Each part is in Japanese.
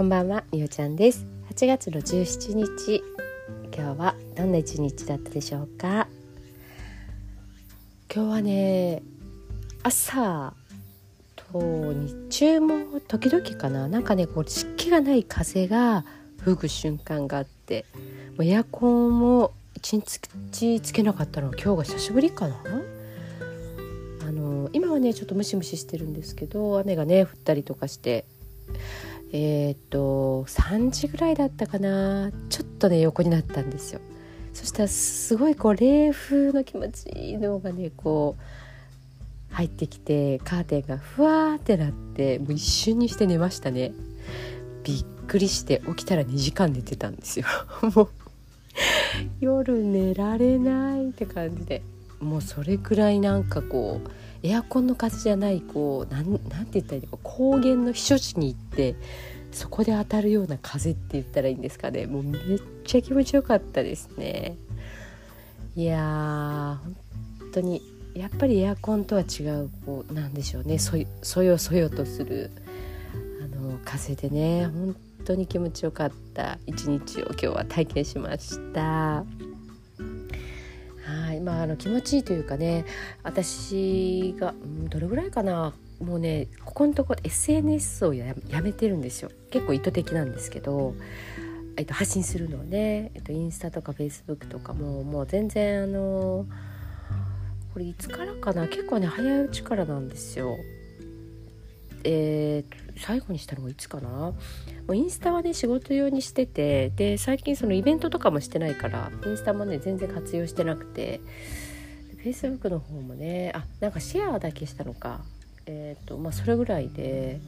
こんばんはみおちゃんです。8月の17日今日はどんな一日だったでしょうか？今日はね朝と日中も時々かな？なんかねこう湿気がない風が吹く瞬間があってもうエアコンも一日つけなかったのは今日が久しぶりかな？あの今はねちょっとムシムシしてるんですけど雨がね降ったりとかしてえっ、と3時ぐらいだったかな。ちょっとね横になったんですよ。そしたらすごいこう冷風の気持ちいいのがねこう入ってきてカーテンがふわーってなってもう一瞬にして寝ましたね。びっくりして起きたら2時間寝てたんですよ。もう夜寝られないって感じで。もうそれくらいなんかこうエアコンの風じゃないこうなんなんて言ったらいいのか高原の避暑地に行ってそこで当たるような風って言ったらいいんですかね。もうめっちゃ気持ちよかったですね。いやー本当にやっぱりエアコンとは違うこうなんでしょうね。そそよそよとするあの風でね。本当に気持ちよかった一日を今日は体験しました。まあ、あの気持ちいいというかね私が、うん、どれぐらいかなもうねここのところ SNS をやめてるんですよ結構意図的なんですけど、えっと、発信するのね、えっと、インスタとかフェイスブックとかももう全然あのこれいつからかな結構ね早いうちからなんですよ。えー、最後にしたのがいつかな？もうインスタはね仕事用にしててで最近そのイベントとかもしてないからインスタもね全然活用してなくて。フェイスブックの方もねあなんかシェアだけしたのか。えっ、ー、とまあそれぐらいで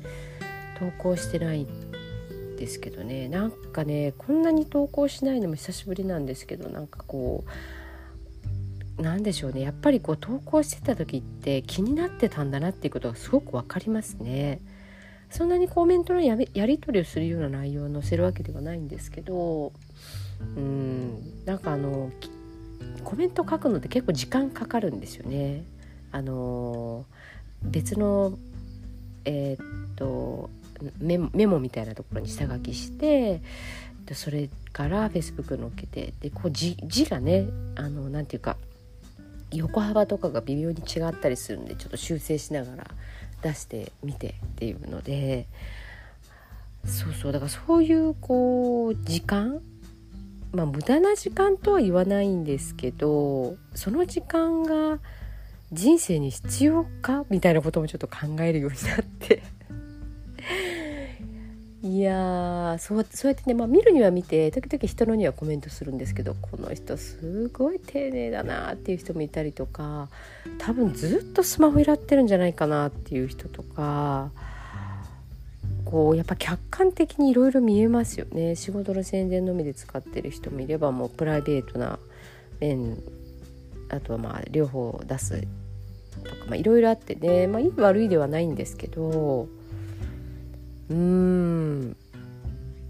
投稿してないんですけどね。なんかねこんなに投稿しないのも久しぶりなんですけどなんかこうなんでしょうねやっぱりこう投稿してた時って気になってたんだなっていうことがすごく分かりますね。そんなにコメントのややり取りをするような内容を載せるわけではないんですけどうんなんかあのコメント書くのって結構時間かかるんですよね。あの別のえー、っとメメモみたいなところに下書きしてそれからフェイスブックに載っけてでこう字字がねあのなていうか横幅とかが微妙に違ったりするんでちょっと修正しながら出してみてっていうのでそうそうだからそういうこう時間まあ無駄な時間とは言わないんですけどその時間が人生に必要かみたいなこともちょっと考えるようになっていやそうそうやってね、まあ、見るには見て時々人のにはコメントするんですけどこの人すごい丁寧だなっていう人もいたりとか多分ずっとスマホやってるんじゃないかなっていう人とかこうやっぱ客観的にいろいろ見えますよね。仕事の宣伝のみで使ってる人もいればもうプライベートな面あとはまあ両方出すとかいろいろあってね、まあ、いい悪いではないんですけどうーん。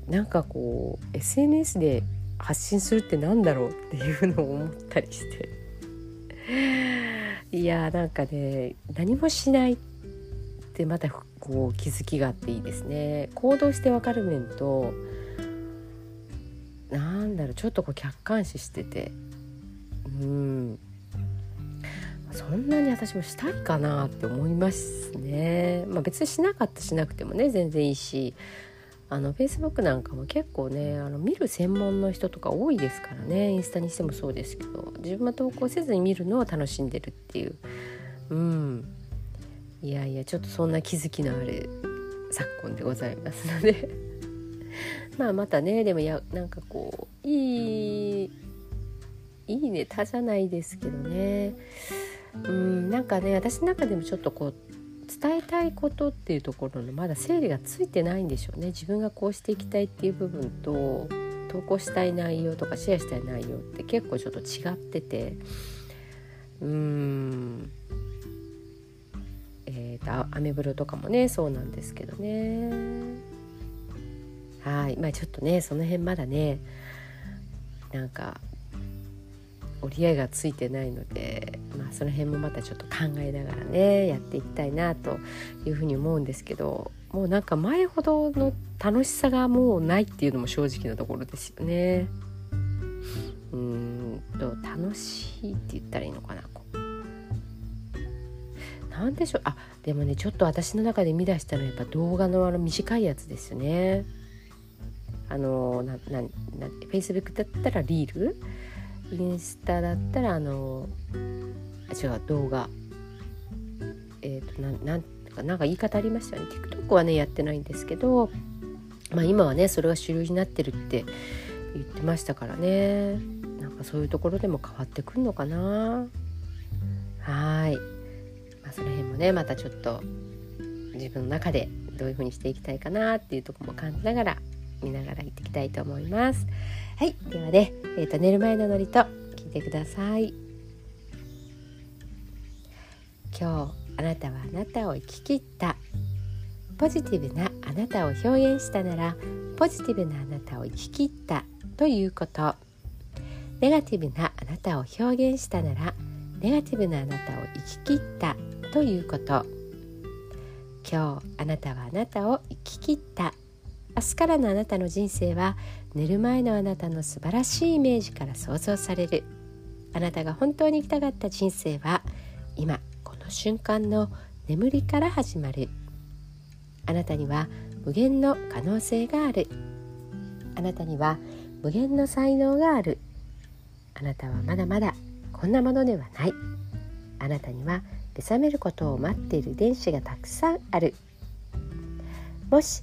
なんかこう SNS で発信するってなんだろうっていうのを思ったりして。いやーなんかね何もしないってまたこう気づきがあっていいですね。行動してわかる面となんだろうちょっとこう客観視してて。うん。そんなに私もしたいかなって思いますね。まあ、別にしなかったしなくてもね全然いいし。あの Facebook なんかも結構ねあの見る専門の人とか多いですからね。インスタにしてもそうですけど。自分は投稿せずに見るのを楽しんでるっていう。うん。いやいやちょっとそんな気づきのある昨今でございますので。まあまたねでもやなんかこういいいいネタじゃないですけどね。うんなんかね私の中でもちょっとこう伝えたいことっていうところのまだ整理がついてないんでしょうね。自分がこうしていきたいっていう部分と投稿したい内容とかシェアしたい内容って結構ちょっと違ってて。うーん。えーと、アメブロとかもねそうなんですけどね。はい。まあちょっとねその辺まだねなんか折り合いがついてないので、まあ、その辺もまたちょっと考えながらねやっていきたいなというふうに思うんですけどもうなんか前ほどの楽しさがもうないっていうのも正直なところですよね。うんと楽しいって言ったらいいのかな何でしょうあでもねちょっと私の中で見出したのはやっぱ動画のあの短いやつですよね。あのななな Facebook だったらリールインスタだったらあの違う動画。えっ、ー、となんなんかなんか言い方ありましたよね。TikTok はねやってないんですけど、まあ、今はねそれが主流になってるって言ってましたからね。なんかそういうところでも変わってくるのかな。はい、まあ、その辺もねまたちょっと自分の中でどういう風にしていきたいかなっていうとこも感じながら見ながら行ってきたいと思います。はいではね、えーと、寝る前のノリと聞いてください。今日あなたはあなたを生き切った。ポジティブなあなたを表現したならポジティブなあなたを生き切った。ということ。ネガティブなあなたを表現したならネガティブなあなたを生き切った。ということ。今日あなたはあなたを生き切った。明日からのあなたの人生は寝る前のあなたの素晴らしいイメージから想像される。あなたが本当に生きたかった人生は今この瞬間の眠りから始まる。あなたには無限の可能性がある。あなたには無限の才能がある。あなたはまだまだこんなものではない。あなたには目覚めることを待っている電子がたくさんある。もし